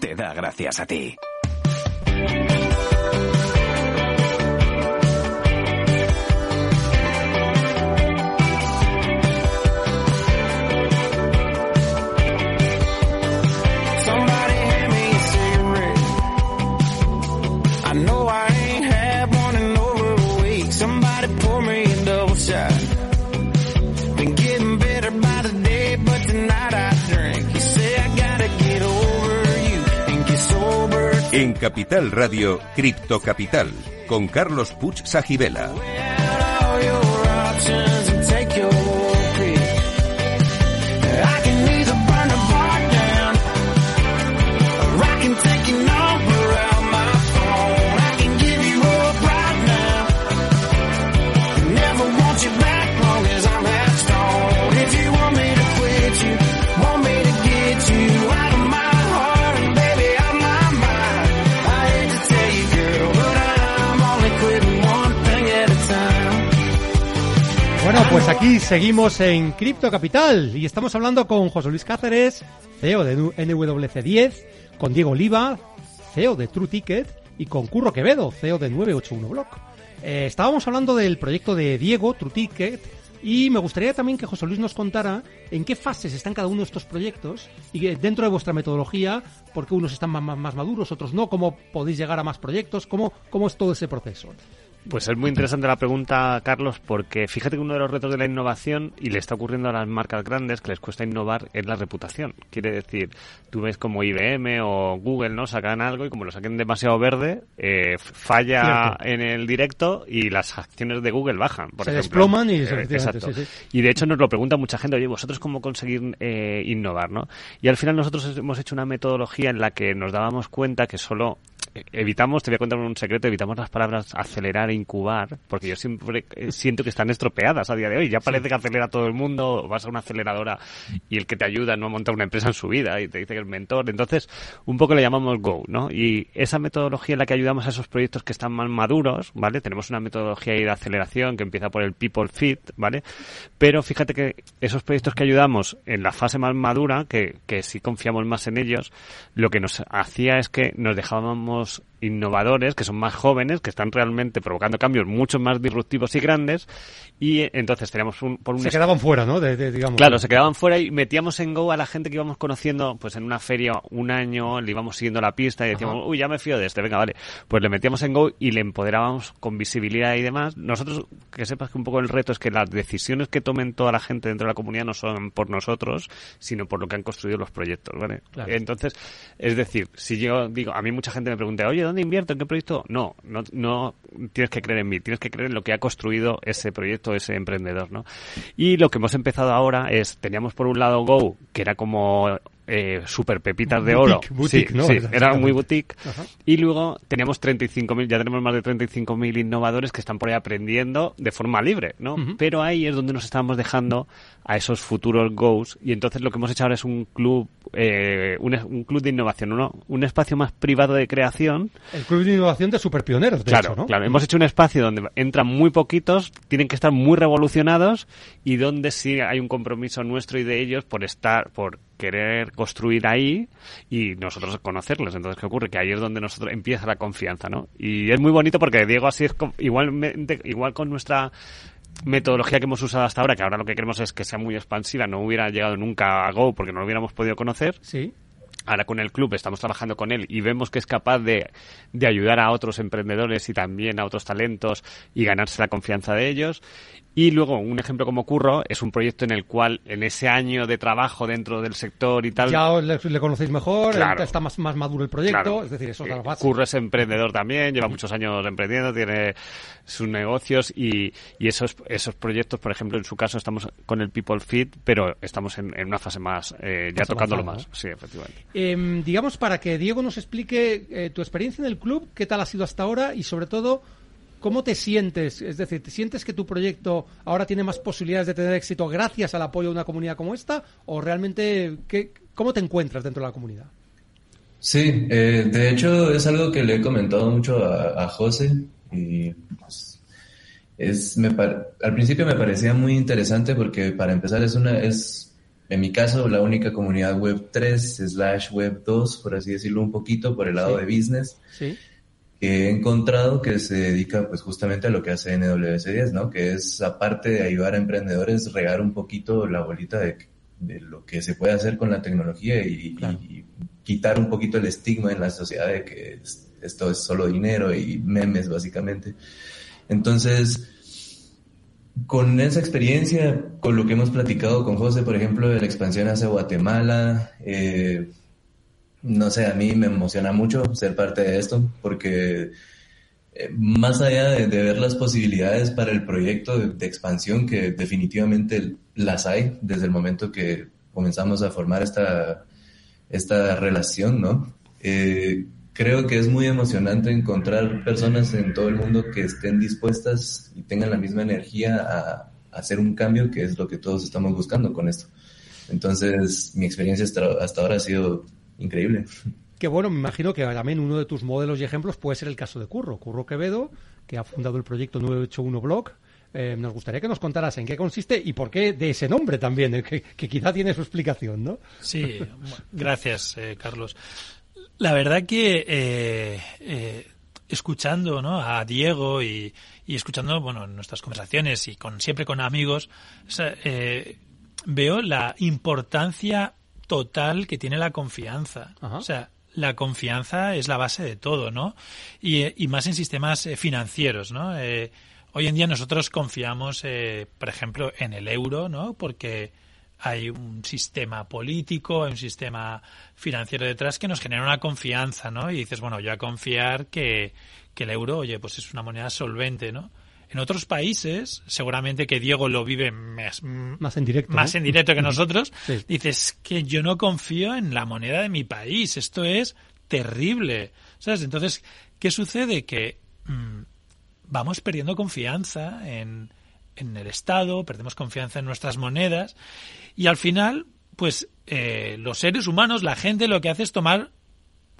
te da gracias a ti. Capital Radio, Cripto Capital, con Carlos Puch Sajibela. Bueno, pues aquí seguimos en Cripto Capital y estamos hablando con José Luis Cáceres, CEO de NWC10, con Diego Oliva, CEO de True Ticket y con Curro Quevedo, CEO de 981 Block. Eh, estábamos hablando del proyecto de Diego, True Ticket, y me gustaría también que José Luis nos contara en qué fases están cada uno de estos proyectos y dentro de vuestra metodología, por qué unos están más, más maduros, otros no, cómo podéis llegar a más proyectos, cómo, cómo es todo ese proceso. Pues es muy interesante la pregunta, Carlos, porque fíjate que uno de los retos de la innovación, y le está ocurriendo a las marcas grandes que les cuesta innovar, es la reputación. Quiere decir, tú ves como IBM o Google, ¿no? Sacan algo y como lo saquen demasiado verde, eh, falla en el directo y las acciones de Google bajan, por se ejemplo. desploman y... Eh, exacto. Y de hecho nos lo pregunta mucha gente, oye, ¿vosotros cómo conseguir eh, innovar, no? Y al final nosotros hemos hecho una metodología en la que nos dábamos cuenta que solo evitamos, te voy a contar un secreto, evitamos las palabras acelerar e incubar, porque yo siempre eh, siento que están estropeadas a día de hoy. Ya parece que acelera todo el mundo, vas a una aceleradora y el que te ayuda no a montar una empresa en su vida y te dice que es mentor. Entonces, un poco le llamamos Go, ¿no? Y esa metodología en la que ayudamos a esos proyectos que están más maduros, ¿vale? Tenemos una metodología de aceleración que empieza por el People Fit, ¿vale? Pero fíjate que esos proyectos que ayudamos en la fase más madura, que, que sí confiamos más en ellos, lo que nos hacía es que nos dejábamos nos innovadores, que son más jóvenes, que están realmente provocando cambios mucho más disruptivos y grandes, y entonces teníamos un, por un... Se quedaban fuera, ¿no? digamos. Claro, se quedaban fuera y metíamos en Go a la gente que íbamos conociendo, pues en una feria un año, le íbamos siguiendo la pista y decíamos, uy, ya me fío de este, venga, vale. Pues le metíamos en Go y le empoderábamos con visibilidad y demás. Nosotros, que sepas que un poco el reto es que las decisiones que tomen toda la gente dentro de la comunidad no son por nosotros, sino por lo que han construido los proyectos, ¿vale? Entonces, es decir, si yo digo, a mí mucha gente me pregunta, oye, ¿dónde invierto? ¿En qué proyecto? No, no, no tienes que creer en mí, tienes que creer en lo que ha construido ese proyecto, ese emprendedor, ¿no? Y lo que hemos empezado ahora es, teníamos por un lado Go, que era como eh, super pepitas de oro. Boutique, sí, ¿no? sí, era muy boutique. Y luego teníamos 35.000, ya tenemos más de 35.000 innovadores que están por ahí aprendiendo de forma libre, ¿no? Pero ahí es donde nos estamos dejando a esos futuros goals y entonces lo que hemos hecho ahora es un club, eh, un, club de innovación, ¿no? un espacio más privado de creación. El club de innovación de super pioneros, de claro, hecho, ¿no? Claro, hemos hecho un espacio donde entran muy poquitos, tienen que estar muy revolucionados y donde sí hay un compromiso nuestro y de ellos por estar, por querer construir ahí y nosotros conocerles. Entonces, ¿qué ocurre? Que ahí es donde nosotros empieza la confianza, ¿no? Y es muy bonito porque Diego así es igualmente, igual con nuestra metodología que hemos usado hasta ahora, que ahora lo que queremos es que sea muy expansiva, no hubiera llegado nunca a Go porque no lo hubiéramos podido conocer. Sí. Ahora con el club estamos trabajando con él y vemos que es capaz de, de ayudar a otros emprendedores y también a otros talentos y ganarse la confianza de ellos. Y luego, un ejemplo como Curro es un proyecto en el cual, en ese año de trabajo dentro del sector y tal. Ya le, le conocéis mejor, Claro. está más, más maduro el proyecto, Claro. es decir, eso es la Eh. Curro es emprendedor también, lleva muchos años emprendiendo, tiene sus negocios y, y esos, esos proyectos, por ejemplo, en su caso estamos con el People Fit, pero estamos en, en una fase más, eh, ya Más tocándolo más. Sí, efectivamente. Em, digamos, para que Diego nos explique eh, tu experiencia en el club, qué tal ha sido hasta ahora y sobre todo, ¿cómo te sientes? Es decir, ¿te sientes que tu proyecto ahora tiene más posibilidades de tener éxito gracias al apoyo de una comunidad como esta? ¿O realmente qué, cómo te encuentras dentro de la comunidad? Sí, eh, de hecho es algo que le he comentado mucho a, a José y pues, es, me, al principio me parecía muy interesante porque para empezar es una, es en mi caso, la única comunidad web 3 slash web 2, por así decirlo un poquito, por el lado de business, que he encontrado que se dedica pues justamente a lo que hace NWS 10, ¿no? Que es, aparte de ayudar a emprendedores, regar un poquito la bolita de, lo que se puede hacer con la tecnología y, y, quitar un poquito el estigma en la sociedad de que esto es solo dinero y memes, básicamente. Entonces, con esa experiencia, con lo que hemos platicado con José, por ejemplo, de la expansión hacia Guatemala, eh, no sé, a mí me emociona mucho ser parte de esto, porque eh, más allá de, ver las posibilidades para el proyecto de, expansión, que definitivamente las hay desde el momento que comenzamos a formar esta, esta relación, ¿no? Eh, creo que es muy emocionante encontrar personas en todo el mundo que estén dispuestas y tengan la misma energía a, hacer un cambio, que es lo que todos estamos buscando con esto. Entonces, mi experiencia hasta, ahora ha sido increíble. Qué bueno, me imagino que también uno de tus modelos y ejemplos puede ser el caso de Curro, Curro Quevedo, que ha fundado el proyecto 981 Blog. Eh, nos gustaría que nos contaras en qué consiste y por qué de ese nombre también, que, quizá tiene su explicación, ¿no? Sí, gracias, eh, Carlos. La verdad que eh, eh, escuchando ¿no? a Diego y, escuchando bueno nuestras conversaciones y con siempre con amigos eh, veo la importancia total que tiene la confianza. O sea, la confianza es la base de todo, ¿no? Y, más en sistemas financieros, ¿no? hoy en día nosotros confiamos, por ejemplo, en el euro, ¿no? Porque hay un sistema político, hay un sistema financiero detrás que nos genera una confianza, ¿no? Y dices, bueno, yo a confiar que, que el euro, oye, pues es una moneda solvente, ¿no? En otros países, seguramente que Diego lo vive más, más en directo, más en directo que nosotros, dices que yo no confío en la moneda de mi país, esto es terrible, ¿sabes? Entonces, ¿qué sucede? Que mm, vamos perdiendo confianza en, en el Estado, perdemos confianza en nuestras monedas y al final, pues eh, los seres humanos, la gente lo que hace es tomar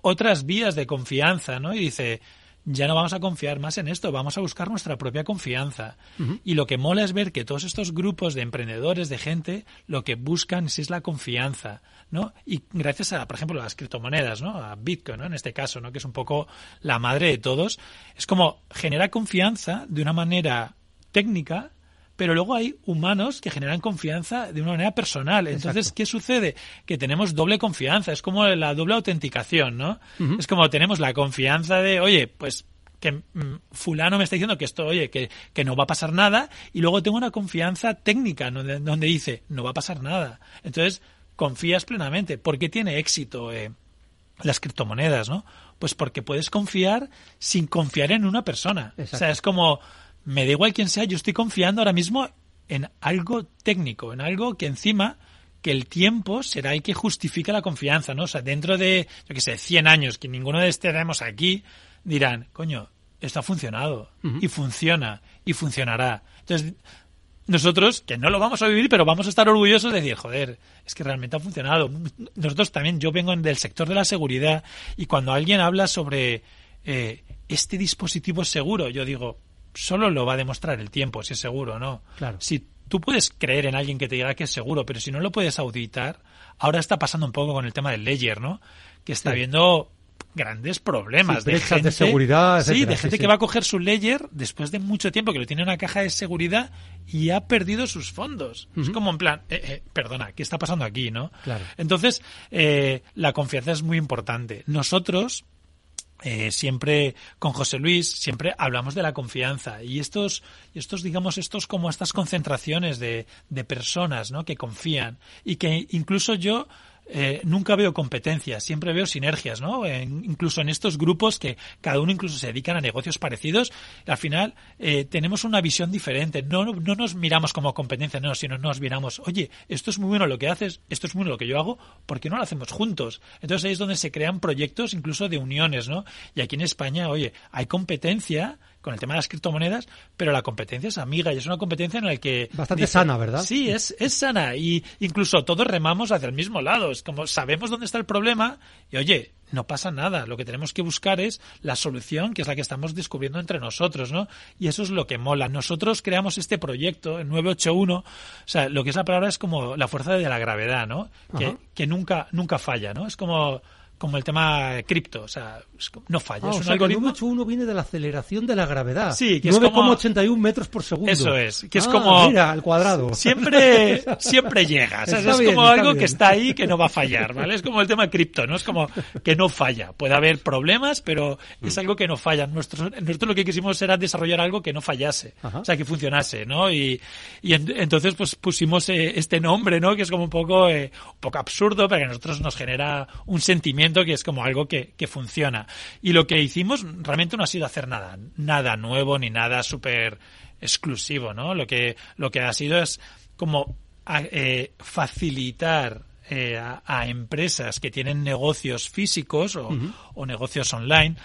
otras vías de confianza, ¿no? Y dice, ya no vamos a confiar más en esto, vamos a buscar nuestra propia confianza. Y lo que mola es ver que todos estos grupos de emprendedores, de gente, lo que buscan es la confianza, ¿no? Y gracias a, por ejemplo, a las criptomonedas, ¿no? A Bitcoin, ¿no? En este caso, ¿no? Que es un poco la madre de todos, es como genera confianza de una manera técnica pero luego hay humanos que generan confianza de una manera personal. Entonces, ¿qué sucede? Que tenemos doble confianza, es como la doble autenticación, ¿no? Es como tenemos la confianza de, oye, pues que mm, fulano me está diciendo que esto, oye, que, que, no va a pasar nada, y luego tengo una confianza técnica donde, donde dice, no va a pasar nada. Entonces, confías plenamente. ¿Por qué tiene éxito eh, las criptomonedas, no? Pues porque puedes confiar sin confiar en una persona. O sea, es como me da igual quién sea, yo estoy confiando ahora mismo en algo técnico, en algo que encima que el tiempo será el que justifique la confianza, ¿no? O sea, dentro de, yo qué sé, 100 años que ninguno de estaremos aquí, dirán, coño, esto ha funcionado y funciona y funcionará. Entonces, nosotros, que no lo vamos a vivir, pero vamos a estar orgullosos de decir, joder, es que realmente ha funcionado. Nosotros también, yo vengo del sector de la seguridad y cuando alguien habla sobre eh, este dispositivo seguro, yo digo, solo lo va a demostrar el tiempo, si es seguro o no. Claro. Si tú puedes creer en alguien que te diga que es seguro, pero si no lo puedes auditar, ahora está pasando un poco con el tema del ledger, ¿no? Que está habiendo grandes problemas de gente de seguridad, sí, de gente que va a coger su ledger después de mucho tiempo que lo tiene en una caja de seguridad y ha perdido sus fondos. Es como en plan, eh, eh, perdona, ¿qué está pasando aquí, no? Claro. Entonces, eh, la confianza es muy importante. Nosotros eh, siempre con José Luis siempre hablamos de la confianza y estos estos digamos estos como estas concentraciones de, de personas ¿no? que confían y que incluso yo eh, nunca veo competencias, siempre veo sinergias, ¿no? incluso en estos grupos que cada uno incluso se dedican a negocios parecidos, al final eh, tenemos una visión diferente. No, no nos miramos como competencia, no, sino nos miramos, oye, esto es muy bueno lo que haces, esto es muy bueno lo que yo hago, ¿por qué no lo hacemos juntos? Entonces ahí es donde se crean proyectos incluso de uniones, ¿no? Y aquí en España, oye, hay competencia con el tema de las criptomonedas, pero la competencia es amiga y es una competencia en la que... Bastante sana, ¿verdad? Sí, es, es sana y incluso todos remamos hacia el mismo lado. Es como sabemos dónde está el problema y oye, no pasa nada. Lo que tenemos que buscar es la solución, que es la que estamos descubriendo entre nosotros, ¿no? Y eso es lo que mola. Nosotros creamos este proyecto, el 981, o sea, lo que es la palabra es como la fuerza de la gravedad, ¿no? Que, que, nunca, nunca falla, ¿no? Es como como el tema cripto, o sea, no falla. Ah, es un algoritmo. El viene de la aceleración de la gravedad. Sí, que es como 81 metros por segundo. Eso es, que es ah, como mira, al cuadrado. Siempre siempre llega, es como algo que está ahí que no va a fallar, ¿vale? Es como el tema cripto, ¿no? Es como que no falla. Puede haber problemas, pero es algo que no falla. Nosotros, nosotros lo que quisimos era desarrollar algo que no fallase, o sea, que funcionase, ¿no? Y, y entonces pues pusimos eh, este nombre, ¿no? Que es como un poco eh, un poco absurdo, pero que a nosotros nos genera un sentimiento que es como algo que, funciona. Y lo que hicimos realmente no ha sido hacer nada, nada nuevo ni nada súper exclusivo, ¿no? Lo que, lo que ha sido es como eh, facilitar eh, a, empresas que tienen negocios físicos o, negocios online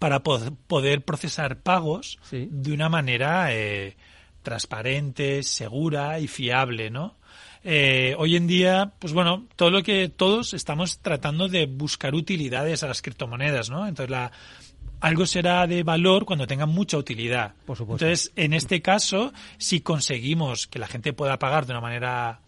para poder procesar pagos de una manera eh, transparente, segura y fiable, ¿no? Eh, hoy en día, pues bueno, todo lo que todos estamos tratando de buscar utilidades a las criptomonedas, ¿no? Entonces la algo será de valor cuando tenga mucha utilidad. Por supuesto. Entonces, en este caso, si conseguimos que la gente pueda pagar de una manera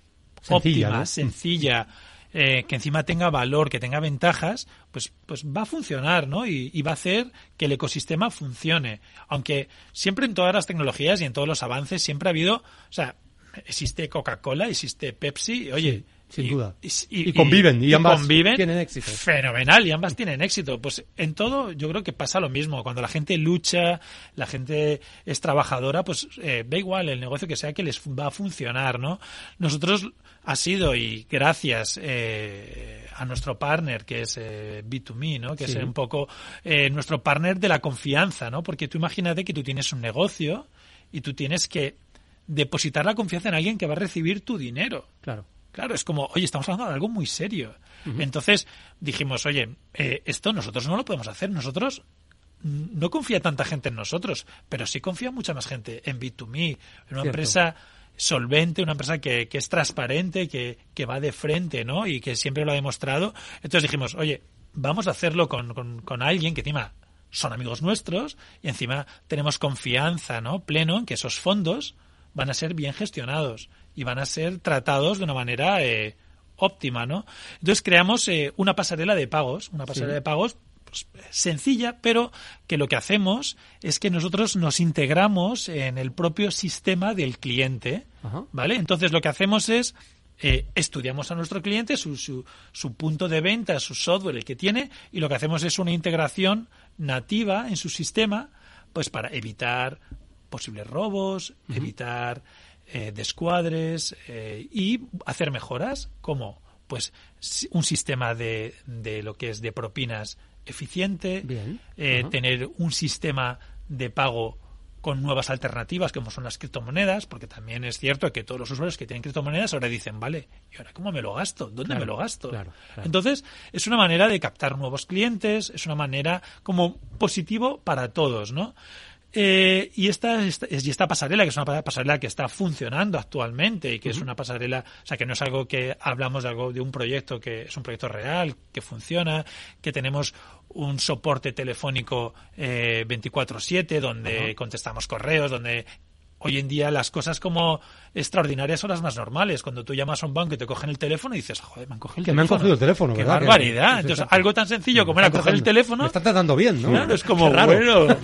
óptima, sencilla, eh, que encima tenga valor, que tenga ventajas, pues, pues va a funcionar, ¿no? Y, y, va a hacer que el ecosistema funcione. Aunque siempre en todas las tecnologías y en todos los avances siempre ha habido, o sea, existe Coca-Cola, existe Pepsi, oye, sin duda. Y, conviven, y, ambas conviven tienen éxito. Fenomenal, y ambas tienen éxito. Pues en todo yo creo que pasa lo mismo. Cuando la gente lucha, la gente es trabajadora, pues eh, da igual el negocio que sea que les va a funcionar, ¿no? Nosotros ha sido, y gracias eh, a nuestro partner, que es eh, B2Me, ¿no? Que es un poco eh, nuestro partner de la confianza, ¿no? Porque tú imagínate que tú tienes un negocio y tú tienes que depositar la confianza en alguien que va a recibir tu dinero. Claro. Claro, es como, oye, estamos hablando de algo muy serio. Entonces dijimos, oye, eh, esto nosotros no lo podemos hacer. Nosotros no confía tanta gente en nosotros, pero sí confía mucha más gente en B2Me, en una empresa solvente, una empresa que, que es transparente, que, que, va de frente, ¿no? Y que siempre lo ha demostrado. Entonces dijimos, oye, vamos a hacerlo con, con, con alguien que encima son amigos nuestros y encima tenemos confianza, ¿no? Pleno en que esos fondos van a ser bien gestionados y van a ser tratados de una manera eh, óptima, ¿no? Entonces creamos eh, una pasarela de pagos, una pasarela de pagos pues, sencilla, pero que lo que hacemos es que nosotros nos integramos en el propio sistema del cliente, ¿vale? Entonces lo que hacemos es eh, estudiamos a nuestro cliente, su, su, su, punto de venta, su software, el que tiene, y lo que hacemos es una integración nativa en su sistema, pues para evitar posibles robos, evitar eh, descuadres eh, y hacer mejoras como pues un sistema de, de lo que es de propinas eficiente, eh, tener un sistema de pago con nuevas alternativas como son las criptomonedas, porque también es cierto que todos los usuarios que tienen criptomonedas ahora dicen, vale, ¿y ahora cómo me lo gasto? ¿Dónde me lo gasto? Entonces, es una manera de captar nuevos clientes, es una manera como positivo para todos, ¿no? Eh, y, esta, esta, y esta pasarela, que es una pasarela que está funcionando actualmente y que es una pasarela, o sea, que no es algo que hablamos de algo de un proyecto que es un proyecto real, que funciona, que tenemos un soporte telefónico eh, 24/7 donde contestamos correos, donde hoy en día las cosas como extraordinarias son las más normales. Cuando tú llamas a un banco y te cogen el teléfono y dices, joder, me han cogido el que teléfono. me han cogido el teléfono, Qué ¿verdad? barbaridad. Entonces, algo tan sencillo como era coger el teléfono. Me está tratando bien, ¿no? Claro, es como, bueno,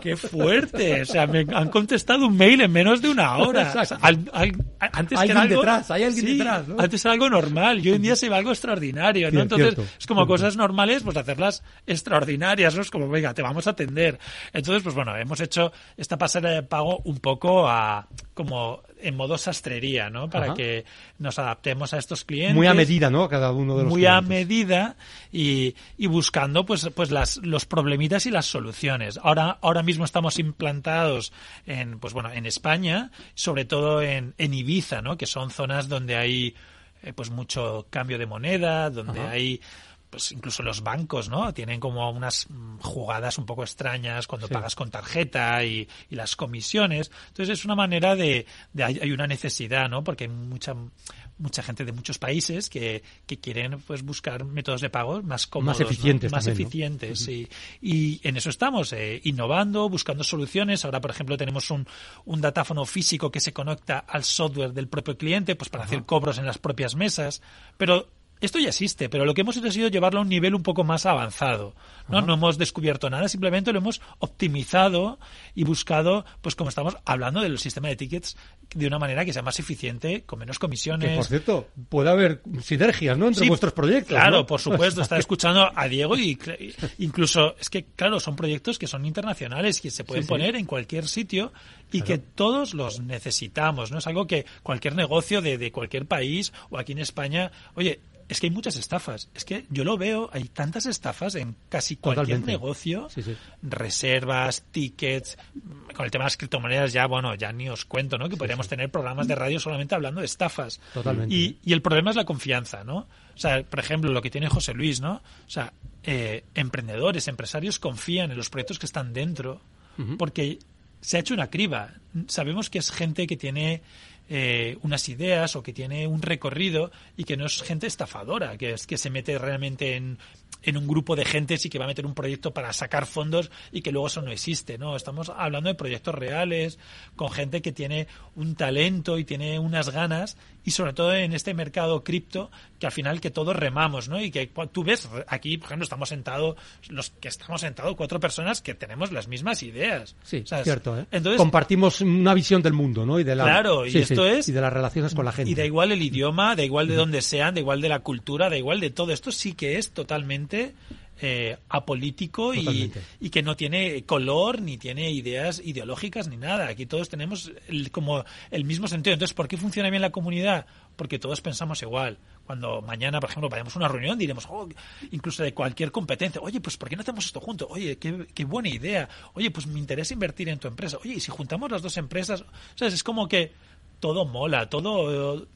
qué fuerte. O sea, me han contestado un mail en menos de una hora. O sea, al, al, antes hay que era alguien algo, detrás, hay alguien sí, detrás, ¿no? Antes era algo normal y hoy en día se ve algo extraordinario, ¿no? Entonces, cierto, es como cierto. cosas normales, pues hacerlas extraordinarias, ¿no? Es como, venga, te vamos a atender. Entonces, pues bueno, hemos hecho esta pasarela de pago un poco poco a como en modo sastrería, ¿no? Para Ajá. que nos adaptemos a estos clientes. Muy a medida, ¿no? Cada uno de los muy a medida y, y buscando pues pues las los problemitas y las soluciones. Ahora ahora mismo estamos implantados en pues bueno en España, sobre todo en, en Ibiza, ¿no? Que son zonas donde hay eh, pues mucho cambio de moneda, donde Ajá. hay pues incluso los bancos, ¿no? Tienen como unas mm, jugadas un poco extrañas cuando Sí. pagas con tarjeta y, y las comisiones. Entonces es una manera de, de hay, hay una necesidad, ¿no? Porque hay mucha mucha gente de muchos países que, que quieren pues buscar métodos de pago más cómodos, ¿no? eficientes más también, ¿no? eficientes, sí. Y en eso estamos, eh, innovando, buscando soluciones. Ahora, por ejemplo, tenemos un, un datáfono físico que se conecta al software del propio cliente, pues para hacer cobros en las propias mesas. Pero esto ya existe, pero lo que hemos hecho ha sido llevarlo a un nivel un poco más avanzado. ¿no? no hemos descubierto nada, simplemente lo hemos optimizado y buscado, pues como estamos hablando del sistema de tickets de una manera que sea más eficiente, con menos comisiones. Que, por cierto, puede haber sinergias, ¿no? Entre Sí, vuestros proyectos. Claro, ¿no? por supuesto. Estaba escuchando a Diego y incluso es que, claro, son proyectos que son internacionales que se pueden Sí, sí. poner en cualquier sitio y que todos los necesitamos, ¿no? Es algo que cualquier negocio de, de cualquier país o aquí en España, oye, es que hay muchas estafas. Es que yo lo veo, hay tantas estafas en casi cualquier Totalmente. negocio. Sí, sí. Reservas, tickets, con el tema de las criptomonedas ya, bueno, ya ni os cuento, ¿no? Que podríamos tener programas de radio solamente hablando de estafas. Totalmente. Y, y el problema es la confianza, ¿no? O sea, por ejemplo, lo que tiene José Luis, ¿no? O sea, eh, emprendedores, empresarios confían en los proyectos que están dentro porque se ha hecho una criba. Sabemos que es gente que tiene eh, unas ideas o que tiene un recorrido y que no es gente estafadora, que es que se mete realmente en, en un grupo de gentes y que va a meter un proyecto para sacar fondos y que luego eso no existe, ¿no? Estamos hablando de proyectos reales, con gente que tiene un talento y tiene unas ganas y sobre todo en este mercado cripto que al final que todos remamos, ¿no? Y que tú ves aquí, por ejemplo, estamos sentados, los que estamos sentados, cuatro personas que tenemos las mismas ideas. Sí, cierto, ¿eh? Entonces, Compartimos una visión del mundo, ¿no? Y de la, Claro, y esto sí, es- Y de las relaciones con la gente. y da igual el idioma, da igual de dónde sean, da igual de la cultura, da igual de todo. Esto sí que es totalmente eh, apolítico y, y que no tiene color, ni tiene ideas ideológicas, ni nada. Aquí todos tenemos el- como el mismo sentido. Entonces, ¿por qué funciona bien la comunidad? Porque todos pensamos igual. Cuando mañana, por ejemplo, vayamos a una reunión, diremos, oh, incluso de cualquier competencia, oye, pues ¿por qué no hacemos esto juntos? Oye, qué, qué buena idea. Oye, pues me interesa invertir en tu empresa. Oye, y si juntamos las dos empresas, ¿sabes? Es como que todo mola, todo,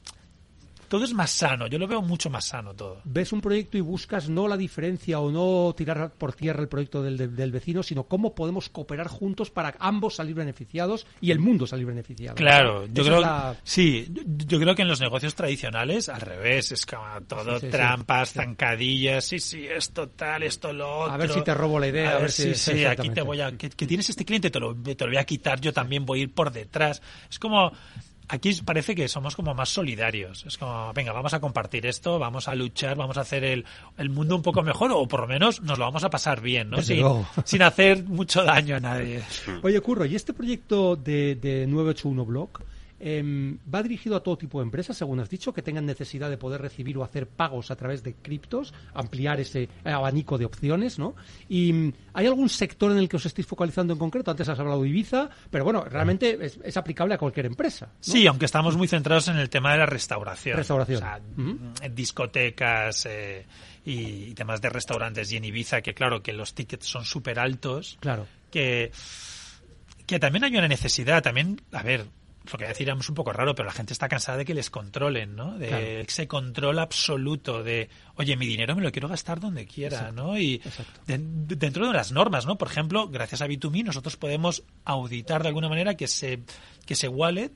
todo es más sano. Yo lo veo mucho más sano todo. ves un proyecto y buscas no la diferencia o no tirar por tierra el proyecto del, del- del vecino, sino cómo podemos cooperar juntos para ambos salir beneficiados y el mundo salir beneficiado. Claro, yo creo la- sí, yo, creo que en los negocios tradicionales al revés, es como todo Sí, sí, sí. trampas, zancadillas, sí, sí, esto tal, esto lo otro. A ver si te robo la idea, a ver si- sí, aquí te voy a que, que tienes este cliente, te lo, te lo voy a quitar, yo también voy a ir por detrás. Es como Aquí parece que somos como más solidarios. Es como, venga, vamos a compartir esto, vamos a luchar, vamos a hacer el, el mundo un poco mejor o por lo menos nos lo vamos a pasar bien, ¿no? Sin, sin hacer mucho daño a nadie. Oye, Curro, ¿y este proyecto de, de 981 Block em, va dirigido a todo tipo de empresas, según has dicho, que tengan necesidad de poder recibir o hacer pagos a través de criptos, ampliar ese abanico de opciones, ¿no? ¿Y mm, hay algún sector en el que os estéis focalizando en concreto? Antes has hablado de Ibiza, pero bueno, realmente es, es aplicable a cualquier empresa. ¿no? Sí, aunque estamos muy centrados en el tema de la restauración. Restauración. O sea, discotecas eh, y, y temas de restaurantes. Y en Ibiza, que claro, que los tickets son súper altos. Claro. Que, que también hay una necesidad. También, a ver, lo que decir es un poco raro, pero la gente está cansada de que les controlen, ¿no? De Claro. ese control absoluto de, oye, mi dinero me lo quiero gastar donde quiera, ¿no? Y de- de- dentro de las normas, ¿no? Por ejemplo, gracias a B2Me nosotros podemos auditar de alguna manera que ese, que ese wallet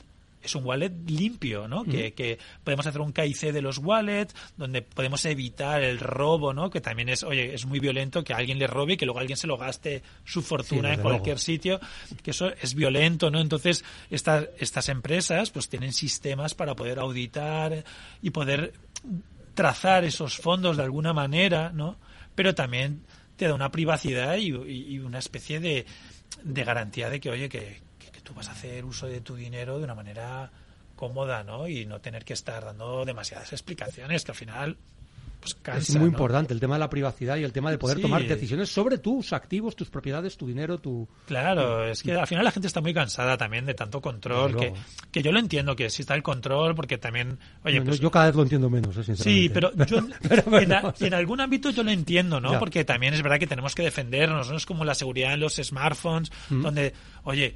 es un wallet limpio, ¿no? Que, que podemos hacer un KIC de los wallets, donde podemos evitar el robo, ¿no? Que también es, oye, es muy violento que alguien le robe y que luego alguien se lo gaste su fortuna en cualquier luego. sitio, que eso es violento, ¿no? Entonces, estas, estas empresas pues tienen sistemas para poder auditar y poder trazar esos fondos de alguna manera, ¿no? Pero también te da una privacidad y, y- y una especie de, de garantía de que, oye, que tú vas a hacer uso de tu dinero de una manera cómoda, ¿no? Y no tener que estar dando demasiadas explicaciones, que al final pues cansa, es muy ¿no? importante el tema de la privacidad y el tema de poder Sí. tomar decisiones sobre tus activos, tus propiedades, tu dinero, tu... Claro, es que al final la gente está muy cansada también de tanto control, que, que yo lo entiendo que exista el control, porque también, oye, No, pues, yo cada vez lo entiendo menos, eh, sinceramente. Sí, pero yo Pero en, a- algún ámbito yo lo entiendo, ¿no? Ya. Porque también es verdad que tenemos que defendernos, ¿no? Es como la seguridad en los smartphones, Mm. donde, oye,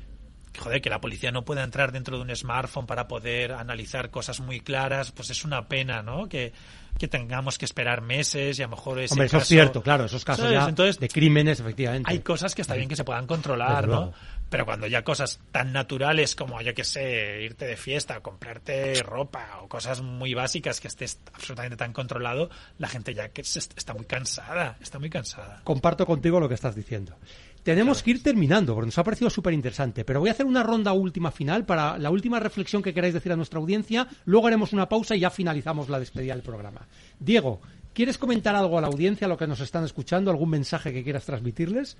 joder, que la policía no pueda entrar dentro de un smartphone para poder analizar cosas muy claras, pues es una pena, ¿no? Que, que tengamos que esperar meses y a lo mejor ese Hombre, eso es cierto, claro, esos casos ya Entonces, de crímenes, efectivamente. hay cosas que está bien que se puedan controlar, ¿no? Pero cuando ya cosas tan naturales como, yo que sé, irte de fiesta, comprarte ropa o cosas muy básicas que estés absolutamente tan controlado, la gente ya que está muy cansada, está muy cansada. Comparto contigo lo que estás diciendo. Tenemos que ir terminando, porque nos ha parecido súper interesante, pero voy a hacer una ronda última final para la última reflexión que queráis decir a nuestra audiencia, luego haremos una pausa y ya finalizamos la despedida del programa. Diego, ¿quieres comentar algo a la audiencia, a lo que nos están escuchando, algún mensaje que quieras transmitirles?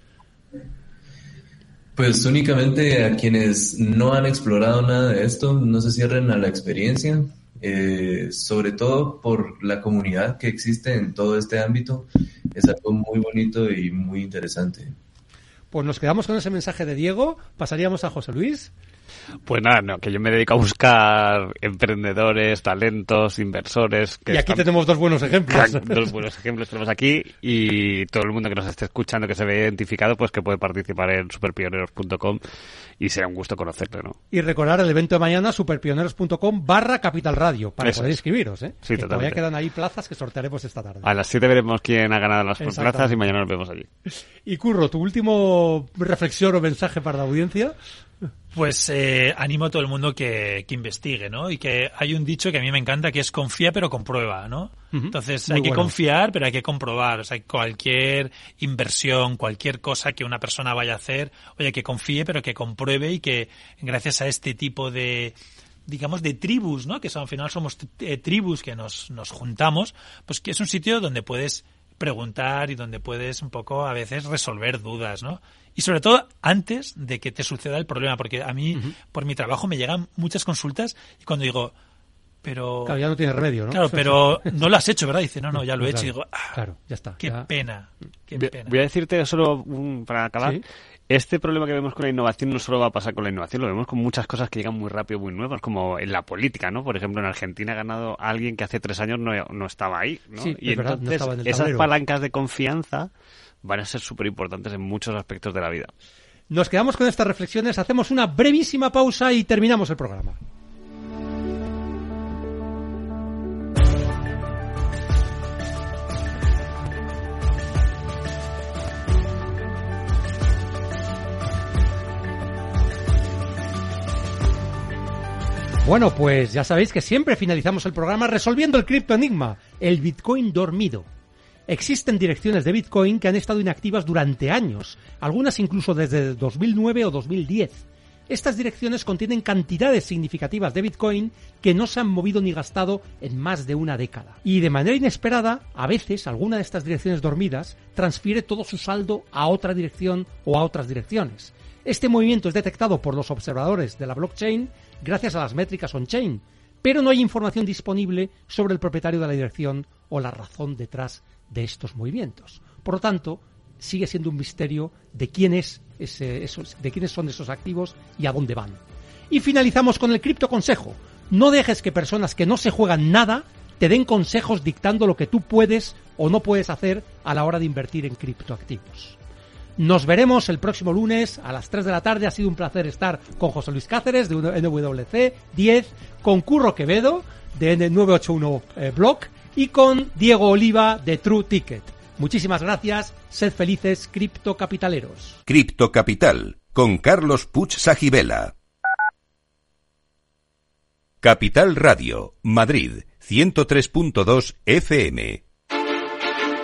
Pues únicamente a quienes no han explorado nada de esto, no se cierren a la experiencia, eh, sobre todo por la comunidad que existe en todo este ámbito. Es algo muy bonito y muy interesante. Pues nos quedamos con ese mensaje de Diego, pasaríamos a José Luis. Pues nada, no, que yo me dedico a buscar emprendedores, talentos, inversores. Que y aquí están- tenemos dos buenos ejemplos. Dos buenos ejemplos tenemos aquí y todo el mundo que nos esté escuchando que se ve identificado pues que puede participar en superpioneros.com y será un gusto conocerle, ¿no? Y recordar el evento de mañana, superpioneros.com barra Capital Radio, para Eso poder es. inscribiros, ¿eh? Sí, que todavía quedan ahí plazas que sortearemos esta tarde. A las 7 veremos quién ha ganado las plazas y mañana nos vemos allí. Y Curro, tu último reflexión o mensaje para la audiencia. Pues eh, animo a todo el mundo que, que investigue, ¿no? Y que hay un dicho que a mí me encanta que es confía pero comprueba, ¿no? Ujú. Entonces Muy hay que confiar pero hay que comprobar. O sea, cualquier inversión, cualquier cosa que una persona vaya a hacer, oye, que confíe pero que compruebe y que gracias a este tipo de digamos de tribus, ¿no? Que son, al final somos eh, tribus que nos, nos juntamos, pues que es un sitio donde puedes preguntar y donde puedes un poco a veces resolver dudas, ¿no? Y sobre todo antes de que te suceda el problema, porque a mí, por mi trabajo, me llegan muchas consultas y cuando digo, pero... Claro, ya no tiene remedio, ¿no? Claro, pero no lo has hecho, ¿verdad? Dice, no, no, ya lo he Claro, hecho. Y digo, ah, claro, ya está. qué ya- pena, qué Voy- pena. Voy a decirte solo un- para acabar. Sí. Este problema que vemos con la innovación no solo va a pasar con la innovación, lo vemos con muchas cosas que llegan muy rápido, muy nuevas, como en la política, ¿no? Por ejemplo, en Argentina ha ganado alguien que hace tres años no, no estaba ahí, ¿no? Sí, y es verdad, no entonces estaba en el esas palancas de confianza van a ser súper importantes en muchos aspectos de la vida. Nos quedamos con estas reflexiones, hacemos una brevísima pausa y terminamos el programa. Bueno, pues ya sabéis que siempre finalizamos el programa resolviendo el criptoenigma, el Bitcoin dormido. Existen direcciones de Bitcoin que han estado inactivas durante años, algunas incluso desde 2009 o 2010. Estas direcciones contienen cantidades significativas de Bitcoin que no se han movido ni gastado en más de una década. Y de manera inesperada, a veces alguna de estas direcciones dormidas transfiere todo su saldo a otra dirección o a otras direcciones. Este movimiento es detectado por los observadores de la blockchain gracias a las métricas on-chain, pero no hay información disponible sobre el propietario de la dirección o la razón detrás de estos movimientos. Por lo tanto, sigue siendo un misterio de quién quiénes son esos activos y a dónde van. Y finalizamos con el cripto consejo. No dejes que personas que no se juegan nada te den consejos dictando lo que tú puedes o no puedes hacer a la hora de invertir en criptoactivos. Nos veremos el próximo lunes a las 3 de la tarde. Ha sido un placer estar con José Luis Cáceres de NWC 10, con Curro Quevedo de N981 eh, y con Diego Oliva de True Ticket. Muchísimas gracias. Sed felices, criptocapitaleros. Cripto Capital con Carlos Puch Sajibela. Capital Radio, Madrid, 103.2 FM.